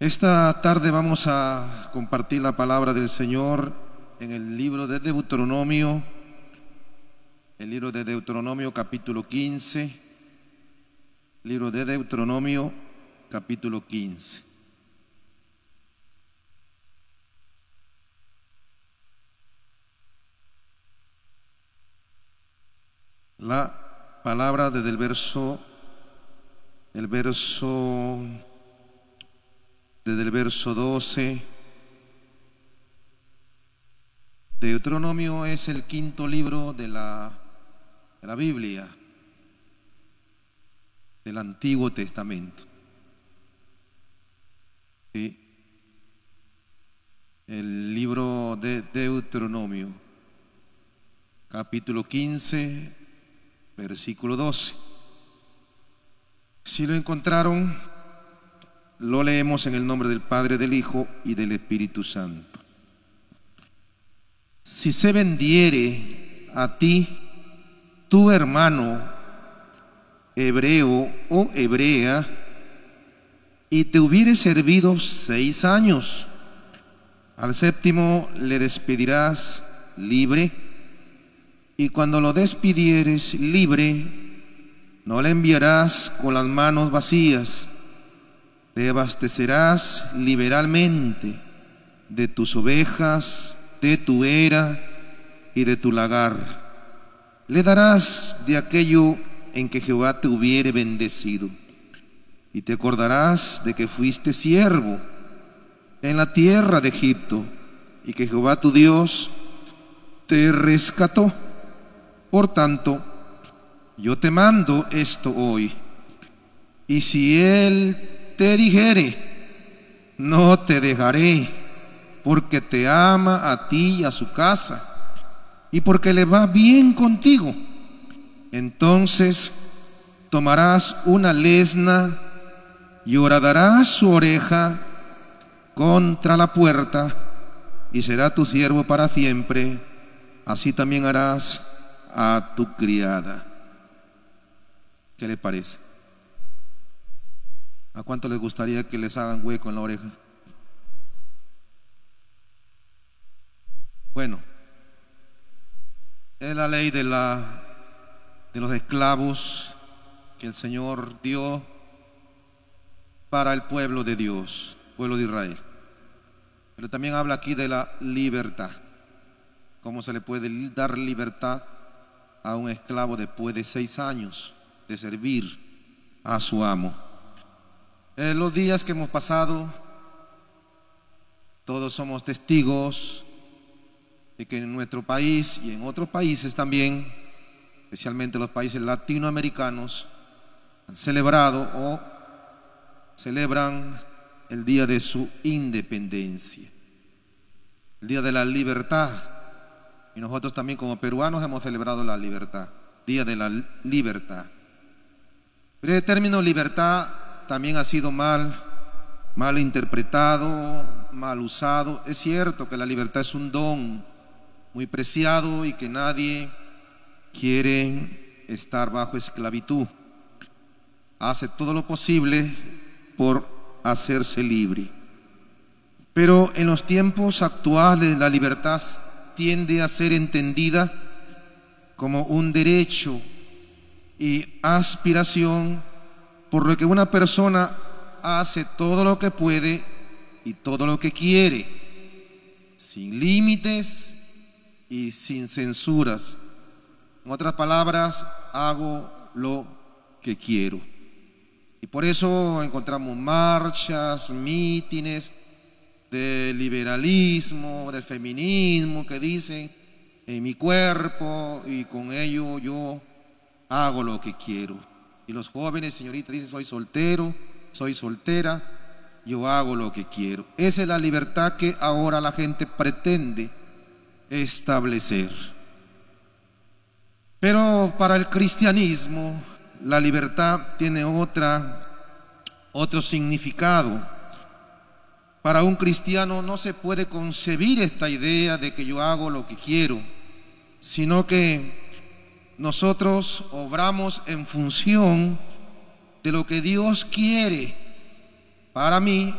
Esta tarde vamos a compartir la palabra del Señor en el libro de Deuteronomio, el libro de Deuteronomio capítulo 15, libro de Deuteronomio capítulo 15. La palabra desde el verso, el verso desde el verso 12. Deuteronomio es el quinto libro de la, la Biblia, del Antiguo Testamento. El libro de Deuteronomio, capítulo 15, versículo 12. Si lo encontraron, lo leemos en el nombre del Padre, del Hijo y del Espíritu Santo. Si se vendiere a ti tu hermano hebreo o hebrea y te hubiere servido seis años, al séptimo le despedirás libre y cuando lo despidieres libre, no le enviarás con las manos vacías te abastecerás liberalmente de tus ovejas, de tu era y de tu lagar. Le darás de aquello en que Jehová te hubiere bendecido. Y te acordarás de que fuiste siervo en la tierra de Egipto y que Jehová tu Dios te rescató. Por tanto, yo te mando esto hoy. Y si Él te dijere, no te dejaré, porque te ama a ti y a su casa, y porque le va bien contigo. Entonces tomarás una lesna y horadarás su oreja contra la puerta, y será tu siervo para siempre. Así también harás a tu criada. ¿Qué le parece? ¿A cuánto les gustaría que les hagan hueco en la oreja? Bueno, es la ley de, la, de los esclavos que el Señor dio para el pueblo de Dios, pueblo de Israel. Pero también habla aquí de la libertad. ¿Cómo se le puede dar libertad a un esclavo después de seis años de servir a su amo? En los días que hemos pasado, todos somos testigos de que en nuestro país y en otros países también, especialmente los países latinoamericanos, han celebrado o celebran el día de su independencia, el día de la libertad. Y nosotros también como peruanos hemos celebrado la libertad, día de la libertad. Pero el término libertad también ha sido mal, mal interpretado, mal usado. Es cierto que la libertad es un don muy preciado y que nadie quiere estar bajo esclavitud. Hace todo lo posible por hacerse libre. Pero en los tiempos actuales la libertad tiende a ser entendida como un derecho y aspiración por lo que una persona hace todo lo que puede y todo lo que quiere, sin límites y sin censuras. En otras palabras, hago lo que quiero. Y por eso encontramos marchas, mítines de liberalismo, del feminismo, que dicen, en mi cuerpo y con ello yo hago lo que quiero. Y los jóvenes, señorita, dicen, soy soltero, soy soltera, yo hago lo que quiero. Esa es la libertad que ahora la gente pretende establecer. Pero para el cristianismo la libertad tiene otra, otro significado. Para un cristiano no se puede concebir esta idea de que yo hago lo que quiero, sino que nosotros obramos en función de lo que Dios quiere para mí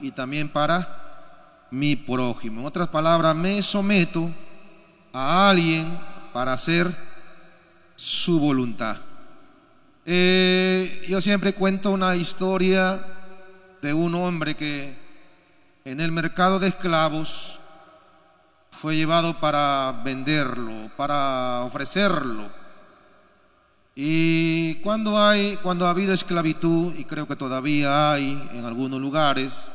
y también para mi prójimo. En otras palabras, me someto a alguien para hacer su voluntad. Eh, yo siempre cuento una historia de un hombre que en el mercado de esclavos fue llevado para venderlo, para ofrecerlo. Y cuando hay, cuando ha habido esclavitud, y creo que todavía hay en algunos lugares,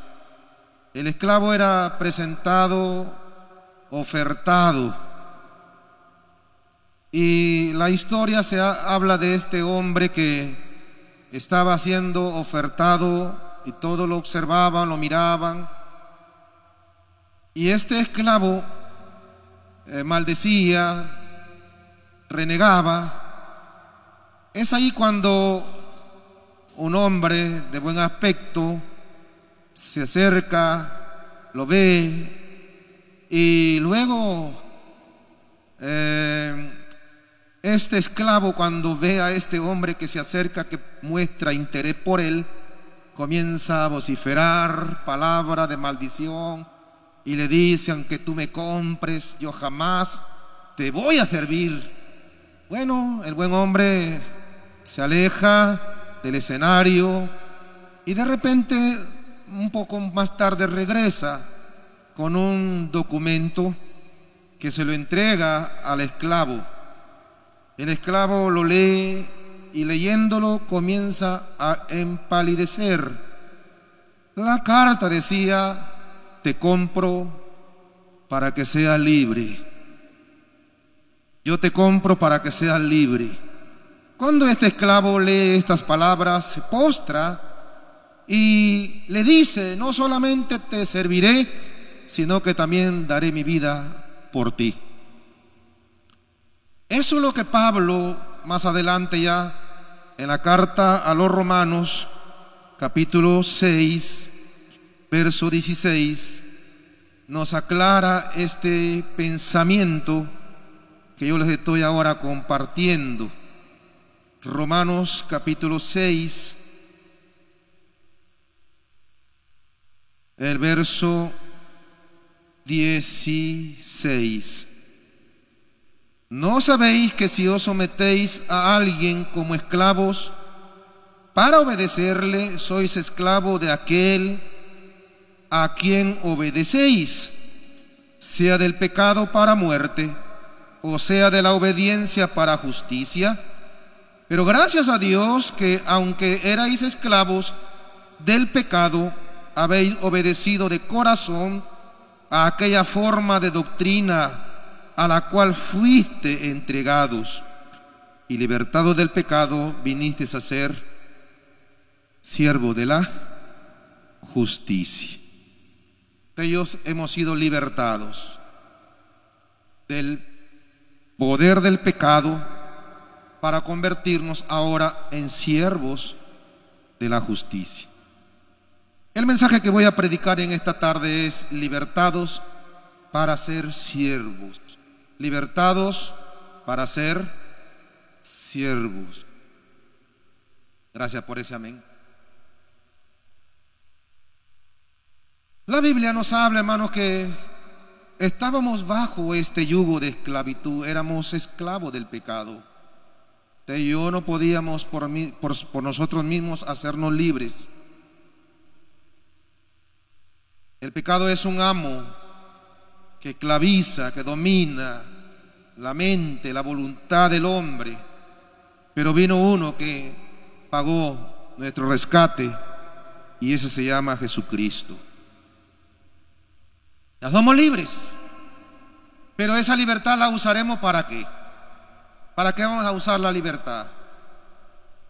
el esclavo era presentado, ofertado. Y la historia se habla de este hombre que estaba siendo ofertado y todos lo observaban, lo miraban. Y este esclavo eh, maldecía, renegaba. Es ahí cuando un hombre de buen aspecto se acerca, lo ve y luego eh, este esclavo cuando ve a este hombre que se acerca, que muestra interés por él, comienza a vociferar palabra de maldición y le dice, aunque tú me compres, yo jamás te voy a servir. Bueno, el buen hombre se aleja del escenario y de repente, un poco más tarde, regresa con un documento que se lo entrega al esclavo. El esclavo lo lee y leyéndolo comienza a empalidecer. La carta decía, te compro para que seas libre. Yo te compro para que seas libre. Cuando este esclavo lee estas palabras, se postra y le dice, no solamente te serviré, sino que también daré mi vida por ti. Eso es lo que Pablo más adelante ya en la carta a los romanos, capítulo 6, verso 16, nos aclara este pensamiento que yo les estoy ahora compartiendo. Romanos capítulo 6, el verso 16. ¿No sabéis que si os sometéis a alguien como esclavos para obedecerle, sois esclavo de aquel a quien obedecéis, sea del pecado para muerte, o sea de la obediencia para justicia? Pero gracias a Dios que aunque erais esclavos del pecado, habéis obedecido de corazón a aquella forma de doctrina a la cual fuiste entregados y libertados del pecado, viniste a ser siervo de la justicia. Ellos hemos sido libertados del poder del pecado para convertirnos ahora en siervos de la justicia. El mensaje que voy a predicar en esta tarde es libertados para ser siervos libertados para ser siervos. Gracias por ese amén. La Biblia nos habla, hermanos, que estábamos bajo este yugo de esclavitud, éramos esclavos del pecado. Y yo no podíamos por, por, por nosotros mismos hacernos libres. El pecado es un amo que claviza, que domina la mente, la voluntad del hombre. Pero vino uno que pagó nuestro rescate y ese se llama Jesucristo. Ya somos libres, pero esa libertad la usaremos para qué? ¿Para qué vamos a usar la libertad?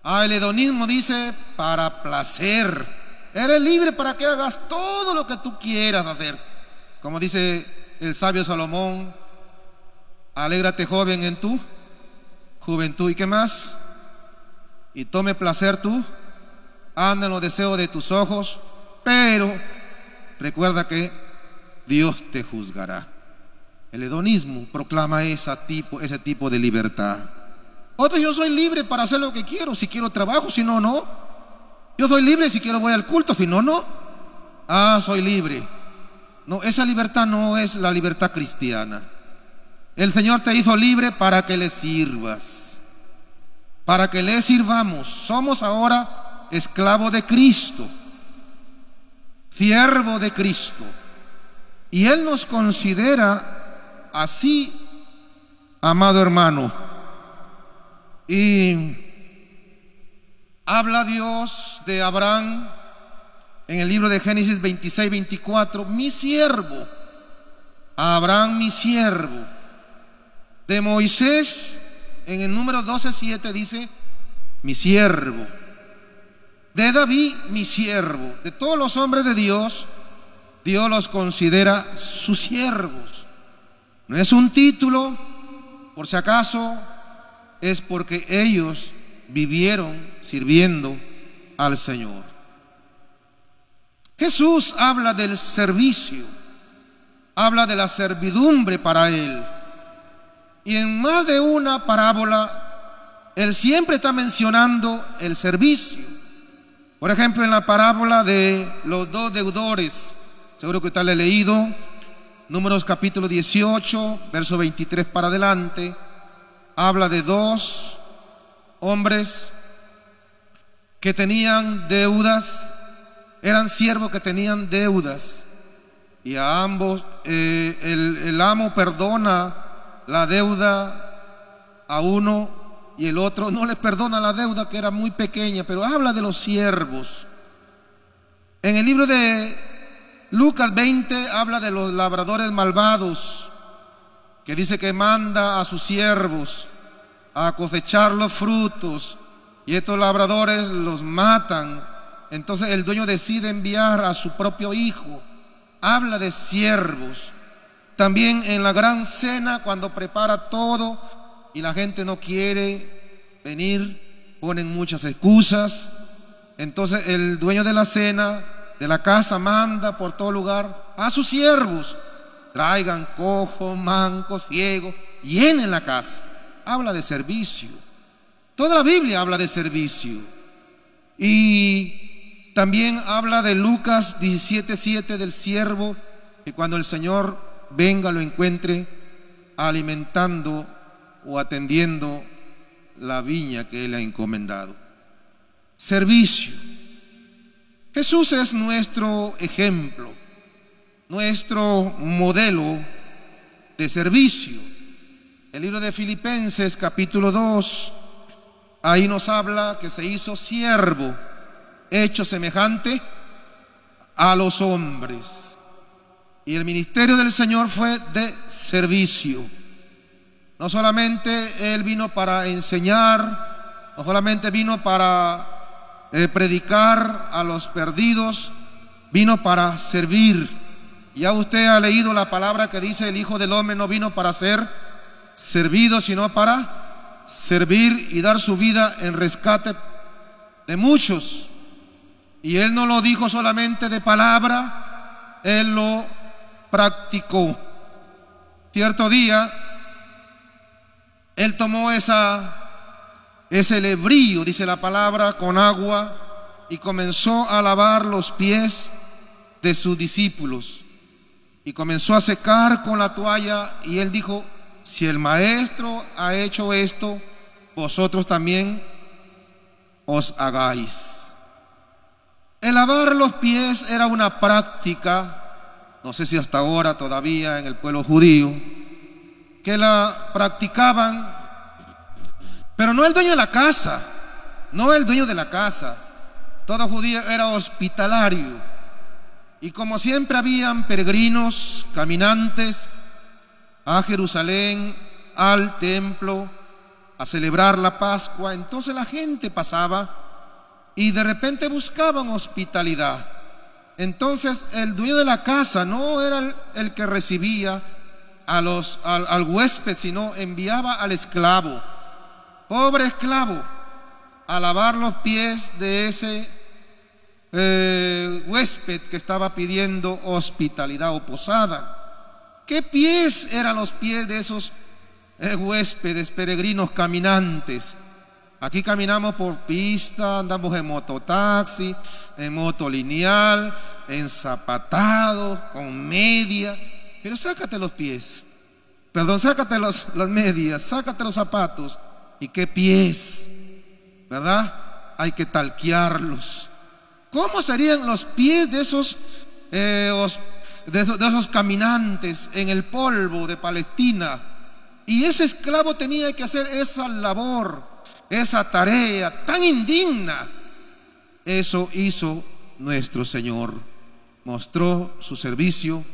Ah, el hedonismo dice para placer. Eres libre para que hagas todo lo que tú quieras hacer. Como dice el sabio Salomón, alégrate joven en tu juventud y qué más, y tome placer tú, anda en los deseos de tus ojos, pero recuerda que Dios te juzgará. El hedonismo proclama tipo, ese tipo de libertad. Otro, yo soy libre para hacer lo que quiero. Si quiero trabajo, si no, no. Yo soy libre si quiero voy al culto, si no, no. ah, soy libre. No, esa libertad no es la libertad cristiana. El Señor te hizo libre para que le sirvas, para que le sirvamos. Somos ahora esclavo de Cristo, siervo de Cristo. Y Él nos considera así, amado hermano. Y habla Dios de Abraham en el libro de Génesis 26, 24, mi siervo, Abraham mi siervo. De Moisés, en el número 12, 7 dice, mi siervo. De David, mi siervo. De todos los hombres de Dios, Dios los considera sus siervos. No es un título, por si acaso, es porque ellos vivieron sirviendo al Señor. Jesús habla del servicio, habla de la servidumbre para Él. Y en más de una parábola, Él siempre está mencionando el servicio. Por ejemplo, en la parábola de los dos deudores, seguro que usted le ha leído, números capítulo 18, verso 23 para adelante, habla de dos hombres que tenían deudas, eran siervos que tenían deudas, y a ambos eh, el, el amo perdona la deuda a uno y el otro no le perdona la deuda que era muy pequeña, pero habla de los siervos. En el libro de Lucas 20 habla de los labradores malvados, que dice que manda a sus siervos a cosechar los frutos y estos labradores los matan. Entonces el dueño decide enviar a su propio hijo. Habla de siervos. También en la gran cena, cuando prepara todo y la gente no quiere venir, ponen muchas excusas. Entonces el dueño de la cena, de la casa, manda por todo lugar a sus siervos. Traigan cojo, manco, ciego, llenen la casa. Habla de servicio. Toda la Biblia habla de servicio. Y también habla de Lucas 17:7 del siervo, que cuando el Señor venga lo encuentre alimentando o atendiendo la viña que Él ha encomendado. Servicio. Jesús es nuestro ejemplo, nuestro modelo de servicio. El libro de Filipenses capítulo 2, ahí nos habla que se hizo siervo, hecho semejante a los hombres. Y el ministerio del Señor fue de servicio. No solamente Él vino para enseñar, no solamente vino para eh, predicar a los perdidos, vino para servir. Ya usted ha leído la palabra que dice el Hijo del Hombre no vino para ser servido, sino para servir y dar su vida en rescate de muchos. Y Él no lo dijo solamente de palabra, Él lo practicó. Cierto día, él tomó esa, ese lebrío, dice la palabra, con agua y comenzó a lavar los pies de sus discípulos. Y comenzó a secar con la toalla y él dijo, si el maestro ha hecho esto, vosotros también os hagáis. El lavar los pies era una práctica, no sé si hasta ahora todavía en el pueblo judío, que la practicaban, pero no el dueño de la casa, no el dueño de la casa. Todo judío era hospitalario. Y como siempre habían peregrinos, caminantes a Jerusalén, al templo, a celebrar la Pascua, entonces la gente pasaba y de repente buscaban hospitalidad. Entonces el dueño de la casa no era el, que recibía, a los, al, huésped, sino enviaba al esclavo, pobre esclavo, a lavar los pies de ese eh, huésped que estaba pidiendo hospitalidad o posada. ¿Qué pies eran los pies de esos eh, huéspedes peregrinos caminantes? Aquí caminamos por pista, andamos en mototaxi, en moto lineal, en zapatados, con media. Pero sácate los pies. Perdón, sácate los, las medias, sácate los zapatos. ¿Y qué pies? ¿Verdad? Hay que talquearlos. ¿Cómo serían los pies de esos, eh, de esos caminantes en el polvo de Palestina? Y ese esclavo tenía que hacer esa labor, esa tarea tan indigna. Eso hizo nuestro Señor. Mostró su servicio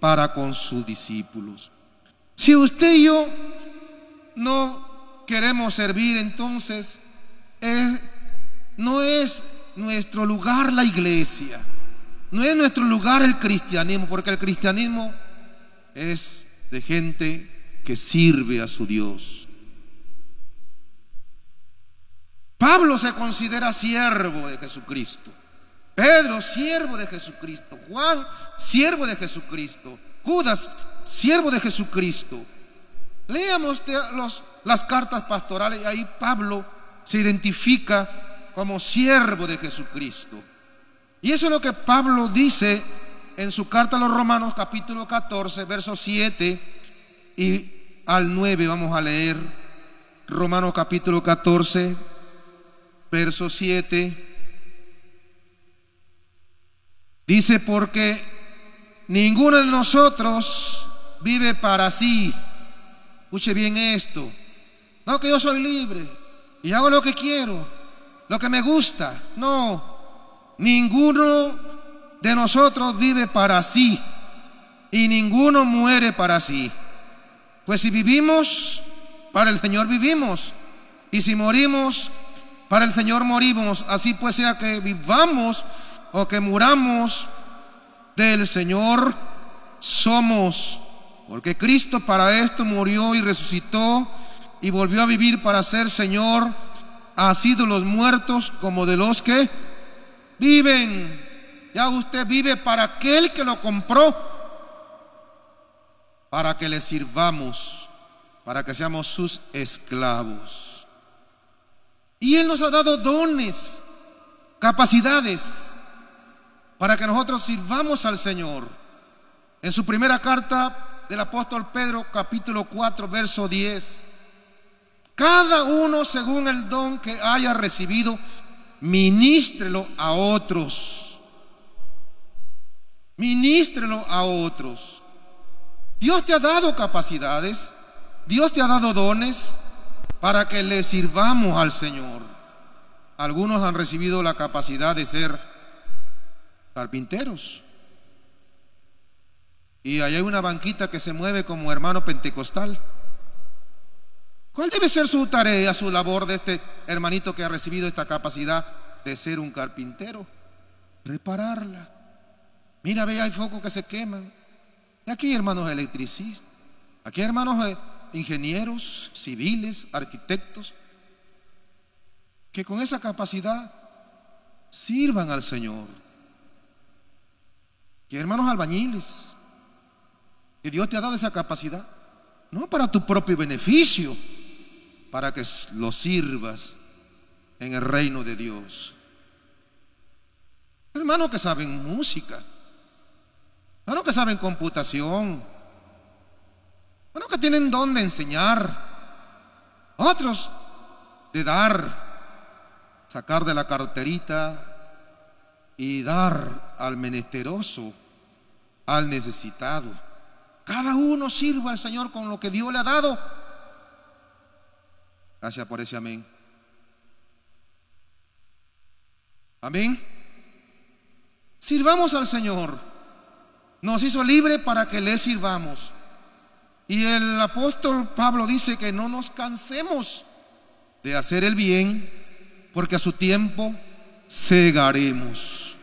para con sus discípulos. Si usted y yo no queremos servir, entonces no es nuestro lugar la iglesia, no es nuestro lugar el cristianismo, porque el cristianismo es de gente que sirve a su Dios. Pablo se considera siervo de Jesucristo. Pedro, siervo de Jesucristo. Juan, siervo de Jesucristo. Judas, siervo de Jesucristo. Leamos las cartas pastorales y ahí Pablo se identifica como siervo de Jesucristo. Y eso es lo que Pablo dice en su carta a los Romanos capítulo 14, verso 7 y al 9 vamos a leer Romanos capítulo 14, verso 7. Dice, porque ninguno de nosotros vive para sí. Escuche bien esto. No que yo soy libre y hago lo que quiero, lo que me gusta. No, ninguno de nosotros vive para sí y ninguno muere para sí. Pues si vivimos, para el Señor vivimos. Y si morimos, para el Señor morimos. Así pues sea que vivamos o que muramos, del Señor somos. Porque Cristo para esto murió y resucitó y volvió a vivir para ser Señor, así de los muertos como de los que viven. Ya usted vive para aquel que lo compró para que le sirvamos, para que seamos sus esclavos. Y Él nos ha dado dones, capacidades, para que nosotros sirvamos al Señor. En su primera carta del apóstol Pedro, capítulo 4, verso 10, cada uno según el don que haya recibido, ministrelo a otros. Ministrelo a otros. Dios te ha dado capacidades, Dios te ha dado dones para que le sirvamos al Señor. Algunos han recibido la capacidad de ser carpinteros. Y ahí hay una banquita que se mueve como hermano pentecostal. ¿Cuál debe ser su tarea, su labor de este hermanito que ha recibido esta capacidad de ser un carpintero? Repararla. Mira, ve, hay focos que se queman. Aquí hay hermanos electricistas, aquí hay hermanos eh, ingenieros, civiles, arquitectos, que con esa capacidad sirvan al Señor. Que hermanos albañiles, que Dios te ha dado esa capacidad, no para tu propio beneficio, para que lo sirvas en el reino de Dios. Hermanos que saben música, bueno, que saben computación. Bueno, que tienen don de enseñar. Otros de dar, sacar de la carterita y dar al menesteroso, al necesitado. Cada uno sirva al Señor con lo que Dios le ha dado. Gracias por ese amén. Amén. Sirvamos al Señor. Nos hizo libre para que le sirvamos. Y el apóstol Pablo dice que no nos cansemos de hacer el bien, porque a su tiempo cegaremos.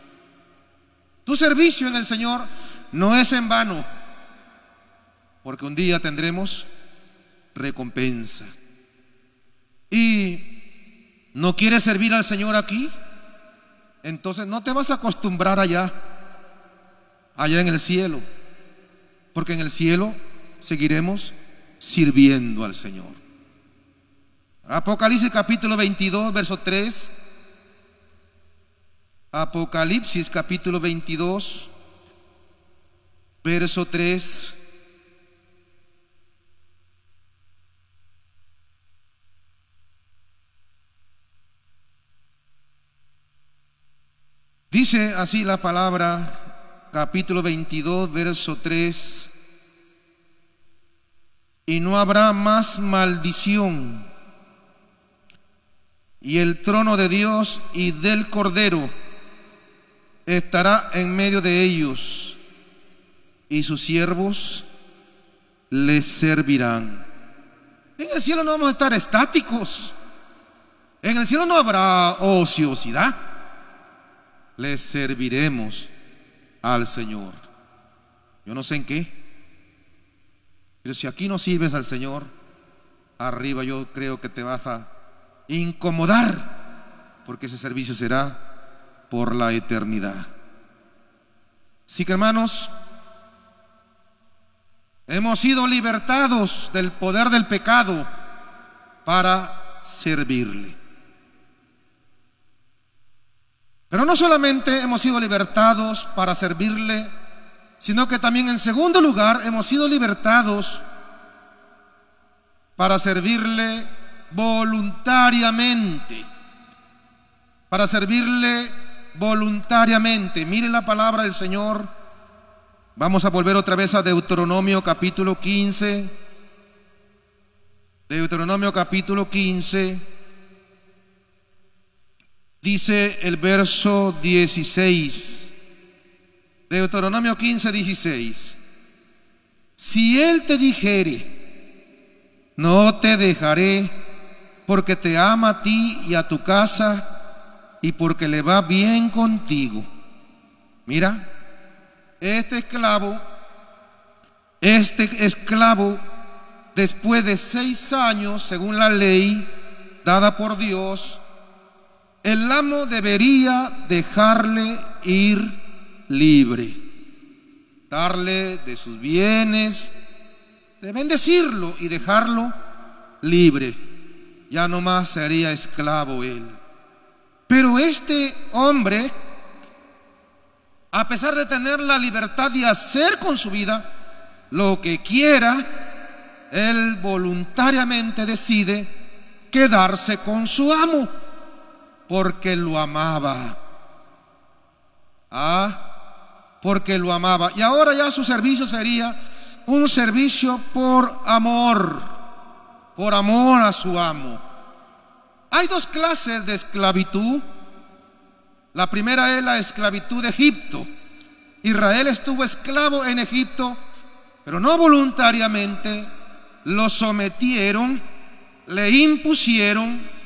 Tu servicio en el Señor no es en vano, porque un día tendremos recompensa. Y no quieres servir al Señor aquí, entonces no te vas a acostumbrar allá allá en el cielo, porque en el cielo seguiremos sirviendo al Señor. Apocalipsis capítulo 22, verso 3. Apocalipsis capítulo 22, verso 3. Dice así la palabra, capítulo 22, verso 3, y no habrá más maldición, y el trono de Dios y del Cordero estará en medio de ellos, y sus siervos les servirán. En el cielo no vamos a estar estáticos, en el cielo no habrá ociosidad le serviremos al Señor. Yo no sé en qué, pero si aquí no sirves al Señor, arriba yo creo que te vas a incomodar, porque ese servicio será por la eternidad. Así que hermanos, hemos sido libertados del poder del pecado para servirle. Pero no solamente hemos sido libertados para servirle, sino que también en segundo lugar hemos sido libertados para servirle voluntariamente. Para servirle voluntariamente. Mire la palabra del Señor. Vamos a volver otra vez a Deuteronomio capítulo 15. Deuteronomio capítulo 15. Dice el verso 16, Deuteronomio 15, 16. Si Él te dijere, no te dejaré, porque te ama a ti y a tu casa, y porque le va bien contigo. Mira, este esclavo, este esclavo, después de seis años, según la ley dada por Dios, el amo debería dejarle ir libre, darle de sus bienes, de bendecirlo y dejarlo libre. Ya no más sería esclavo él. Pero este hombre, a pesar de tener la libertad de hacer con su vida lo que quiera, él voluntariamente decide quedarse con su amo porque lo amaba. Ah, porque lo amaba. Y ahora ya su servicio sería un servicio por amor, por amor a su amo. Hay dos clases de esclavitud. La primera es la esclavitud de Egipto. Israel estuvo esclavo en Egipto, pero no voluntariamente. Lo sometieron, le impusieron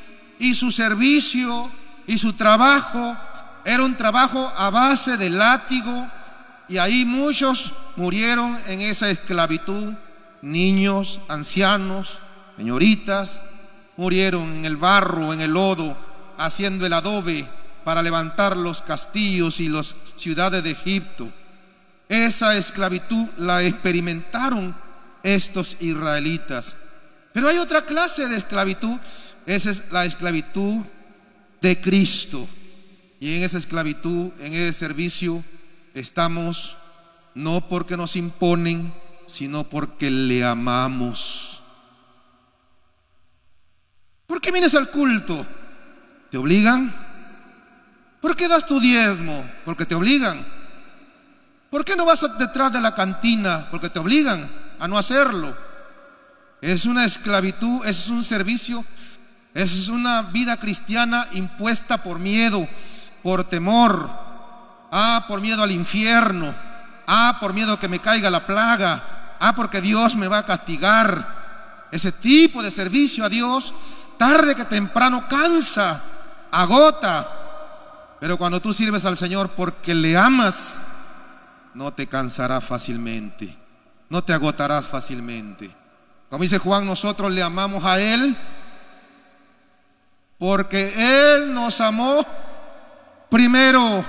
y su servicio y su trabajo era un trabajo a base de látigo y ahí muchos murieron en esa esclavitud, niños, ancianos, señoritas, murieron en el barro, en el lodo, haciendo el adobe para levantar los castillos y las ciudades de Egipto. Esa esclavitud la experimentaron estos israelitas. Pero hay otra clase de esclavitud esa es la esclavitud de Cristo. Y en esa esclavitud, en ese servicio, estamos no porque nos imponen, sino porque le amamos. ¿Por qué vienes al culto? ¿Te obligan? ¿Por qué das tu diezmo? Porque te obligan. ¿Por qué no vas detrás de la cantina? Porque te obligan a no hacerlo. Es una esclavitud, es un servicio esa es una vida cristiana impuesta por miedo, por temor. Ah, por miedo al infierno. Ah, por miedo que me caiga la plaga. Ah, porque Dios me va a castigar. Ese tipo de servicio a Dios, tarde que temprano, cansa, agota. Pero cuando tú sirves al Señor porque le amas, no te cansará fácilmente. No te agotarás fácilmente. Como dice Juan, nosotros le amamos a Él porque Él nos amó primero.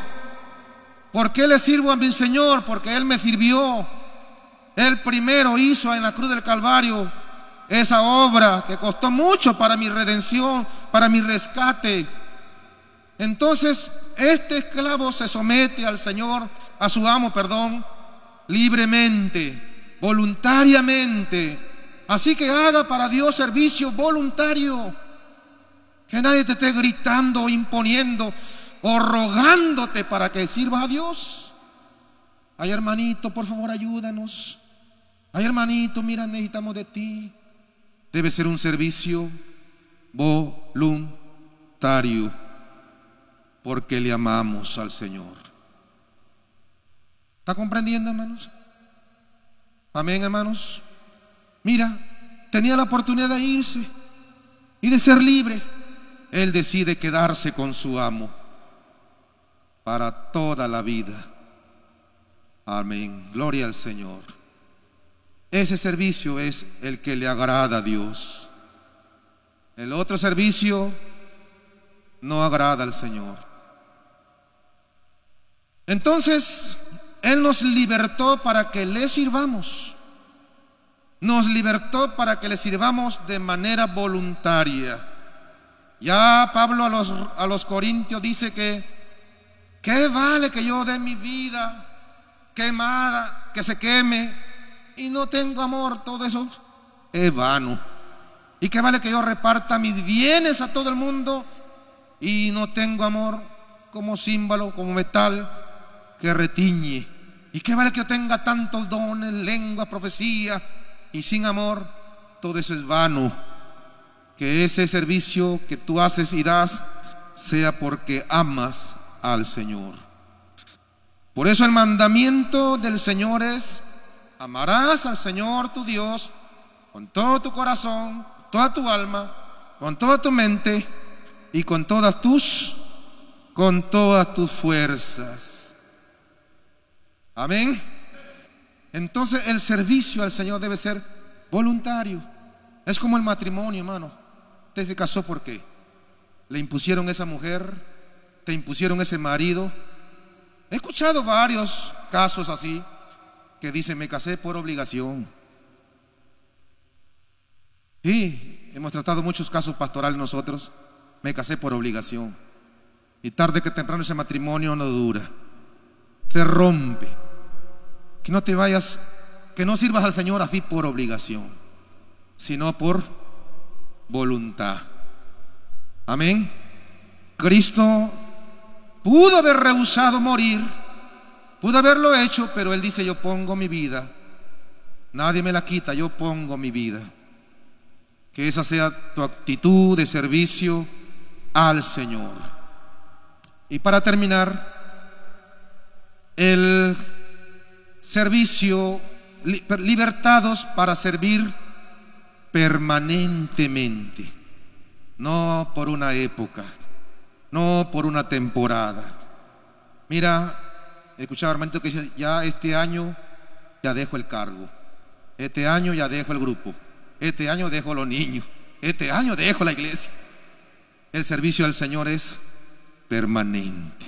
¿Por qué le sirvo a mi Señor? Porque Él me sirvió. Él primero hizo en la cruz del Calvario esa obra que costó mucho para mi redención, para mi rescate. Entonces, este esclavo se somete al Señor, a su amo, perdón, libremente, voluntariamente. Así que haga para Dios servicio voluntario. Que nadie te esté gritando, imponiendo o rogándote para que sirvas a Dios. Ay, hermanito, por favor, ayúdanos. Ay, hermanito, mira, necesitamos de ti. Debe ser un servicio voluntario porque le amamos al Señor. ¿Está comprendiendo, hermanos? Amén, hermanos. Mira, tenía la oportunidad de irse y de ser libre. Él decide quedarse con su amo para toda la vida. Amén. Gloria al Señor. Ese servicio es el que le agrada a Dios. El otro servicio no agrada al Señor. Entonces, Él nos libertó para que le sirvamos. Nos libertó para que le sirvamos de manera voluntaria. Ya Pablo a los, a los Corintios dice que, ¿qué vale que yo dé mi vida quemada, que se queme y no tengo amor, todo eso es vano. ¿Y qué vale que yo reparta mis bienes a todo el mundo y no tengo amor como símbolo, como metal que retiñe? ¿Y qué vale que yo tenga tantos dones, lengua, profecía y sin amor? Todo eso es vano. Que ese servicio que tú haces y das sea porque amas al Señor. Por eso el mandamiento del Señor es Amarás al Señor tu Dios con todo tu corazón, toda tu alma, con toda tu mente y con todas tus con todas tus fuerzas. Amén. Entonces el servicio al Señor debe ser voluntario. Es como el matrimonio, hermano. Usted se casó por qué? Le impusieron esa mujer, te impusieron ese marido. He escuchado varios casos así que dice, me casé por obligación. Y hemos tratado muchos casos pastorales nosotros, me casé por obligación. Y tarde que temprano ese matrimonio no dura, se rompe. Que no te vayas, que no sirvas al Señor así por obligación, sino por voluntad. Amén. Cristo pudo haber rehusado morir Pudo haberlo hecho, pero él dice, yo pongo mi vida. Nadie me la quita, yo pongo mi vida. Que esa sea tu actitud de servicio al Señor. Y para terminar, el servicio, libertados para servir permanentemente, no por una época, no por una temporada. Mira, escuchaba hermanito que dice, ya este año ya dejo el cargo, este año ya dejo el grupo, este año dejo los niños, este año dejo la iglesia. El servicio al Señor es permanente.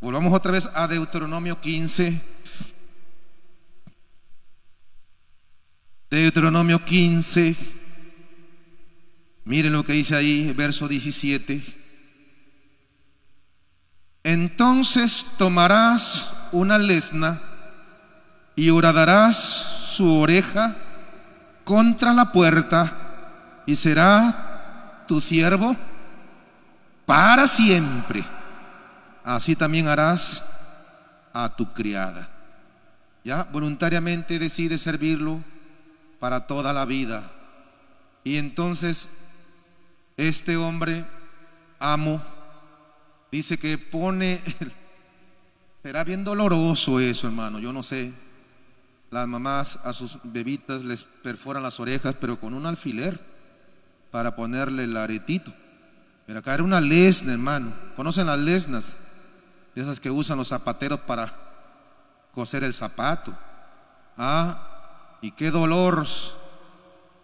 Volvamos otra vez a Deuteronomio 15. Deuteronomio 15. Miren lo que dice ahí, verso 17. Entonces tomarás una lesna y horadarás su oreja contra la puerta y será tu siervo para siempre. Así también harás a tu criada. Ya voluntariamente decide servirlo para toda la vida. Y entonces este hombre amo Dice que pone, será bien doloroso eso, hermano, yo no sé. Las mamás a sus bebitas les perforan las orejas, pero con un alfiler para ponerle el aretito. Pero acá era una lesna, hermano. ¿Conocen las lesnas? De esas que usan los zapateros para coser el zapato. Ah, y qué dolor,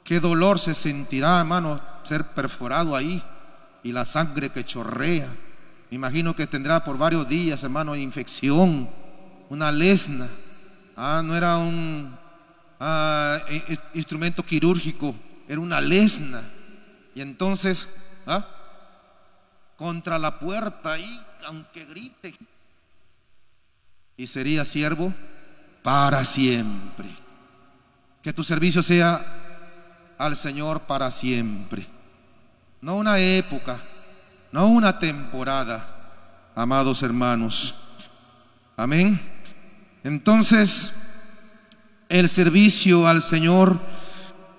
qué dolor se sentirá, hermano, ser perforado ahí y la sangre que chorrea. Me imagino que tendrá por varios días, hermano, infección, una lesna. Ah, no era un, ah, instrumento quirúrgico, era una lesna. Y entonces, ¿ah? contra la puerta y aunque grite, y sería siervo para siempre. Que tu servicio sea al Señor para siempre. No una época, no una temporada, amados hermanos. Amén. Entonces, el servicio al Señor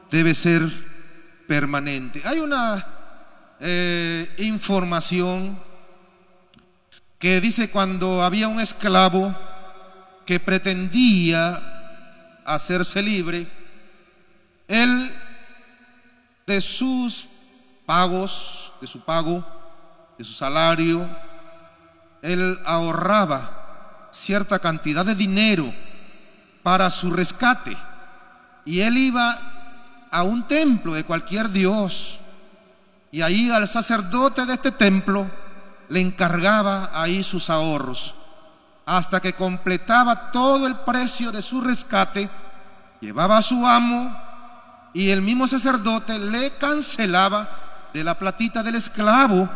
debe ser permanente. Hay una eh, información que dice cuando había un esclavo que pretendía hacerse libre, él de sus pagos, de su pago, de su salario, él ahorraba cierta cantidad de dinero para su rescate. Y él iba a un templo de cualquier dios. Y ahí al sacerdote de este templo le encargaba ahí sus ahorros. Hasta que completaba todo el precio de su rescate, llevaba a su amo y el mismo sacerdote le cancelaba de la platita del esclavo.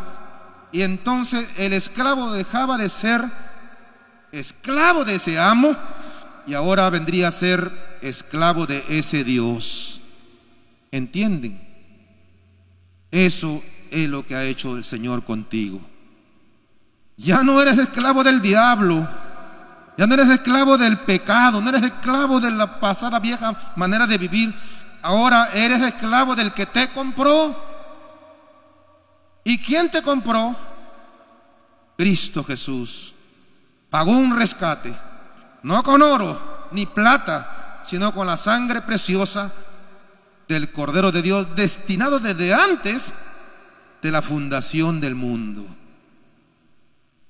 Y entonces el esclavo dejaba de ser esclavo de ese amo y ahora vendría a ser esclavo de ese Dios. ¿Entienden? Eso es lo que ha hecho el Señor contigo. Ya no eres esclavo del diablo. Ya no eres esclavo del pecado. No eres esclavo de la pasada vieja manera de vivir. Ahora eres esclavo del que te compró. ¿Y quién te compró? Cristo Jesús. Pagó un rescate. No con oro ni plata, sino con la sangre preciosa del Cordero de Dios destinado desde antes de la fundación del mundo.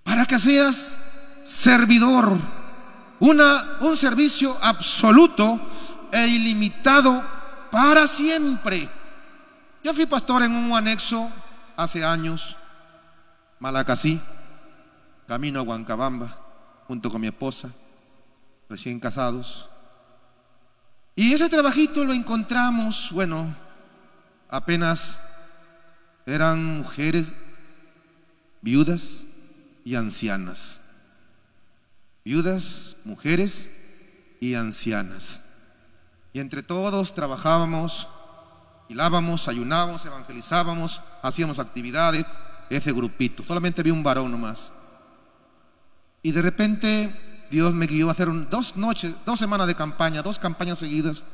Para que seas servidor, una, un servicio absoluto e ilimitado para siempre. Yo fui pastor en un anexo hace años, Malacasí, camino a Huancabamba, junto con mi esposa, recién casados. Y ese trabajito lo encontramos, bueno, apenas eran mujeres viudas y ancianas. Viudas, mujeres y ancianas. Y entre todos trabajábamos, hilábamos, ayunábamos, evangelizábamos, hacíamos actividades, ese grupito. Solamente vi un varón nomás. Y de repente Dios me guió a hacer dos noches, dos semanas de campaña, dos campañas seguidas.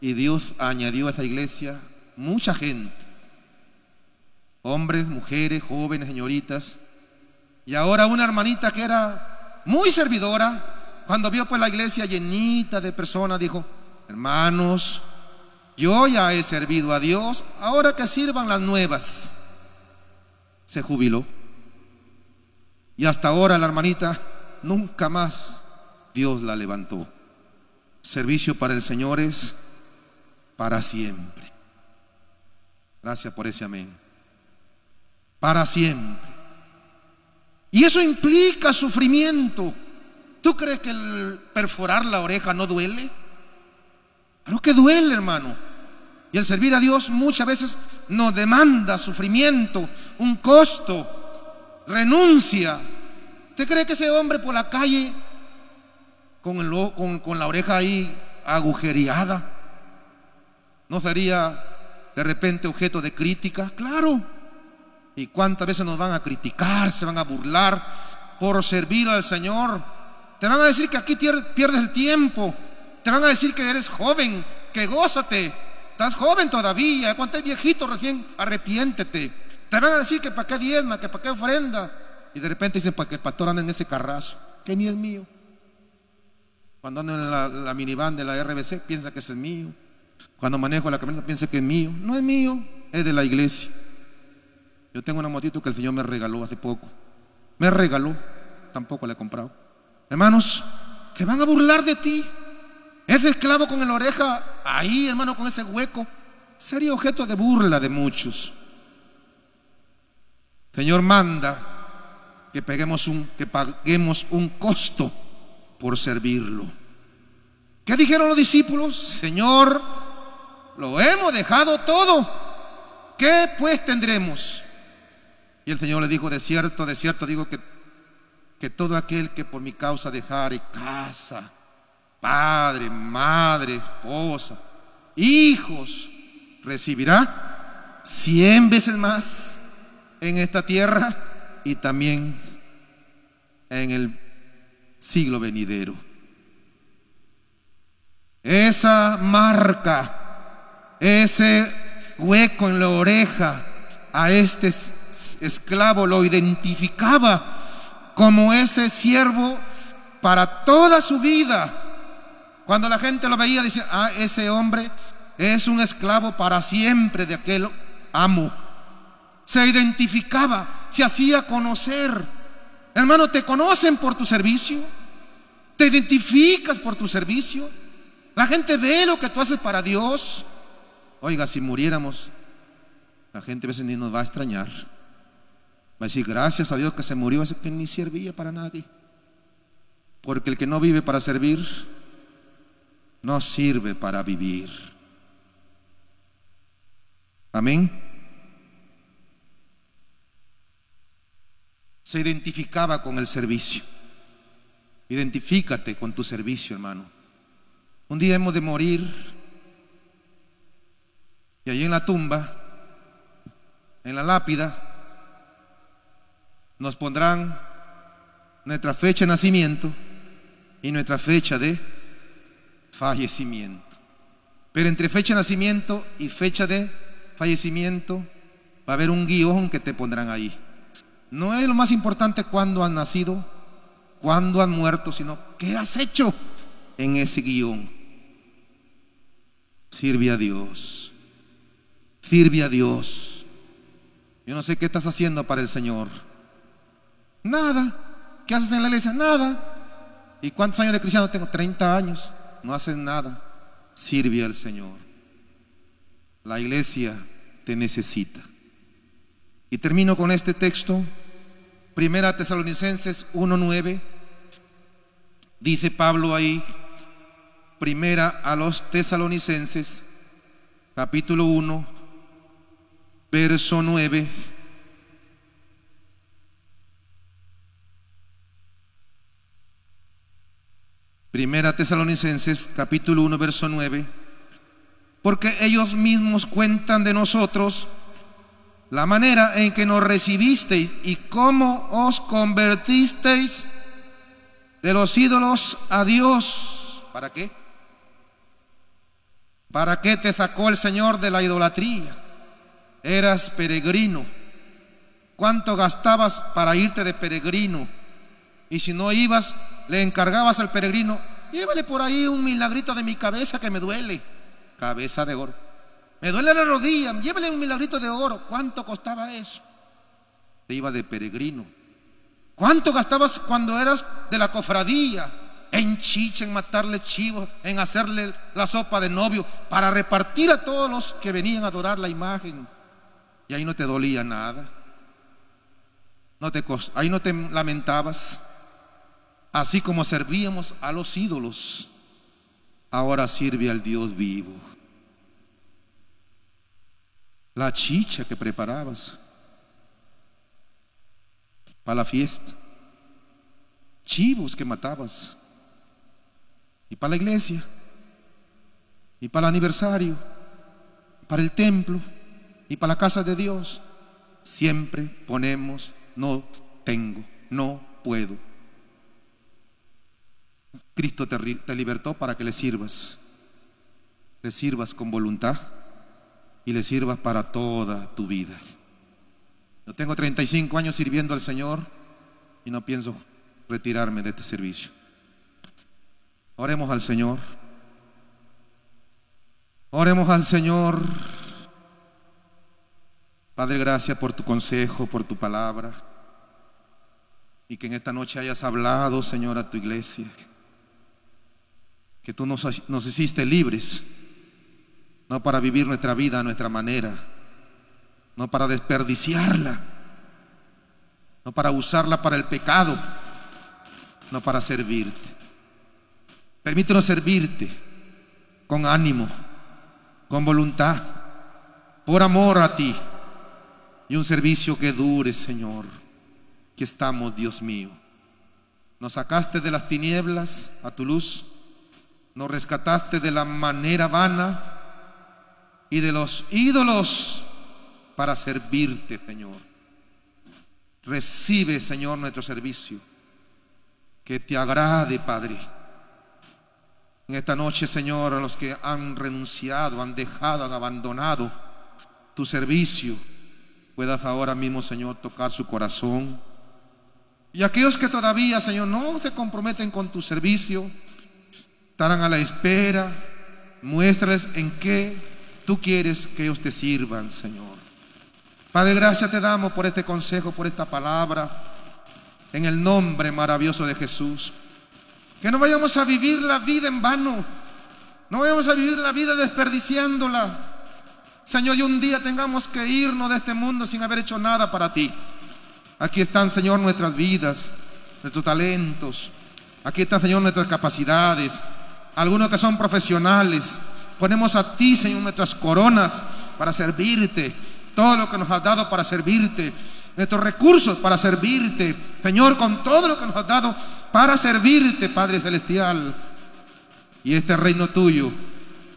Y Dios añadió a esa iglesia mucha gente. Hombres, mujeres, jóvenes, señoritas. Y ahora una hermanita que era muy servidora, cuando vio pues la iglesia llenita de personas, dijo, hermanos, yo ya he servido a Dios, ahora que sirvan las nuevas. Se jubiló. Y hasta ahora la hermanita nunca más Dios la levantó. Servicio para el Señor es para siempre. Gracias por ese amén. Para siempre. Y eso implica sufrimiento. ¿Tú crees que el perforar la oreja no duele? Claro que duele, hermano. Y el servir a Dios muchas veces nos demanda sufrimiento, un costo, renuncia. ¿Usted cree que ese hombre por la calle con, el, con, la oreja ahí agujereada no sería de repente objeto de crítica? Claro. ¿Y cuántas veces nos van a criticar, se van a burlar por servir al Señor? Te van a decir que aquí pierdes el tiempo, te van a decir que eres joven, que gózate. Estás joven todavía. Cuando estés viejito recién, arrepiéntete. Te van a decir que para qué diezma, que para qué ofrenda. Y de repente dicen para que el pastor ande en ese carrazo. Que ni es mío. Cuando ando en la, minivan de la RBC, piensa que ese es mío. Cuando manejo la camioneta, piensa que es mío. No es mío, es de la iglesia. Yo tengo una motito que el Señor me regaló hace poco. Me regaló, tampoco la he comprado. Hermanos, que van a burlar de ti. Ese esclavo con la oreja ahí, hermano, con ese hueco, sería objeto de burla de muchos. Señor manda que, peguemos un, que paguemos un costo por servirlo. ¿Qué dijeron los discípulos? Señor, lo hemos dejado todo. ¿Qué pues tendremos? Y el Señor le dijo, de cierto, de cierto digo que, que todo aquel que por mi causa dejare casa, padre, madre, esposa, hijos, recibirá cien veces más en esta tierra y también en el siglo venidero. Esa marca, ese hueco en la oreja a este esclavo lo identificaba como ese siervo para toda su vida. Cuando la gente lo veía, decía, ah, ese hombre es un esclavo para siempre de aquel amo. Se identificaba, se hacía conocer. Hermano, ¿te conocen por tu servicio? ¿Te identificas por tu servicio? La gente ve lo que tú haces para Dios. Oiga, si muriéramos, la gente a veces ni nos va a extrañar. Va a decir, gracias a Dios que se murió ese que ni servía para nadie. Porque el que no vive para servir, no sirve para vivir. Amén. Se identificaba con el servicio. Identifícate con tu servicio, hermano. Un día hemos de morir y allí en la tumba, en la lápida, nos pondrán nuestra fecha de nacimiento y nuestra fecha de fallecimiento. Pero entre fecha de nacimiento y fecha de fallecimiento va a haber un guion que te pondrán ahí. No es lo más importante cuándo has nacido, cuándo has muerto, sino qué has hecho en ese guion. Sirve a Dios. Sirve a Dios. Yo no sé qué estás haciendo para el Señor. Nada. ¿Qué haces en la iglesia? Nada. ¿Y cuántos años de cristiano tengo? 30 años. No haces nada. Sirve al Señor. La iglesia te necesita. Y termino con este texto. Primera Tesalonicenses 1.9. Dice Pablo ahí. Primera a los Tesalonicenses, capítulo 1, verso 9. Primera Tesalonicenses, capítulo 1, verso 9. Porque ellos mismos cuentan de nosotros la manera en que nos recibisteis y cómo os convertisteis de los ídolos a Dios. ¿Para qué? ¿Para qué te sacó el Señor de la idolatría? eras peregrino. ¿Cuánto gastabas para irte de peregrino? Y si no ibas, le encargabas al peregrino, llévale por ahí un milagrito de mi cabeza que me duele. Cabeza de oro. Me duele la rodilla, llévale un milagrito de oro. ¿Cuánto costaba eso? Te iba de peregrino. ¿Cuánto gastabas cuando eras de la cofradía? En chicha, en matarle chivos, en hacerle la sopa de novio, para repartir a todos los que venían a adorar la imagen. Y ahí no te dolía nada. No te, ahí no te lamentabas. Así como servíamos a los ídolos, ahora sirve al Dios vivo. La chicha que preparabas para la fiesta, chivos que matabas, y para la iglesia, y para el aniversario, para el templo y para la casa de Dios, siempre ponemos no tengo, no puedo. Cristo te, libertó para que le sirvas. Le sirvas con voluntad y le sirvas para toda tu vida. Yo tengo 35 años sirviendo al Señor y no pienso retirarme de este servicio. Oremos al Señor. Oremos al Señor. Padre, gracias por tu consejo, por tu palabra. Y que en esta noche hayas hablado, Señor, a tu iglesia. Que tú nos, hiciste libres, no para vivir nuestra vida a nuestra manera, no para desperdiciarla, no para usarla para el pecado, no para servirte. Permítenos servirte con ánimo, con voluntad, por amor a ti y un servicio que dure, Señor. Que estamos, Dios mío. Nos sacaste de las tinieblas a tu luz, nos rescataste de la manera vana y de los ídolos para servirte, Señor. Recibe, Señor, nuestro servicio. Que te agrade, Padre. En esta noche, Señor, a los que han renunciado, han dejado, han abandonado tu servicio, puedas ahora mismo, Señor, tocar su corazón. Y aquellos que todavía, Señor, no se comprometen con tu servicio, estarán a la espera, muéstrales en qué tú quieres que ellos te sirvan, Señor. Padre, gracias te damos por este consejo, por esta palabra, en el nombre maravilloso de Jesús. Que no vayamos a vivir la vida en vano, no vayamos a vivir la vida desperdiciándola. Señor, y un día tengamos que irnos de este mundo sin haber hecho nada para ti. Aquí están, Señor, nuestras vidas, nuestros talentos. Aquí están, Señor, nuestras capacidades. Algunos que son profesionales. Ponemos a ti, Señor, nuestras coronas para servirte. Todo lo que nos has dado para servirte. Nuestros recursos para servirte. Señor, con todo lo que nos has dado para servirte, Padre Celestial. Y este reino tuyo.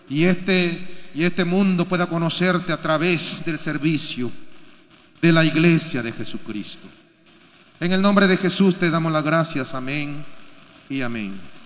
Y este y este mundo pueda conocerte a través del servicio de la iglesia de Jesucristo. En el nombre de Jesús te damos las gracias. Amén y amén.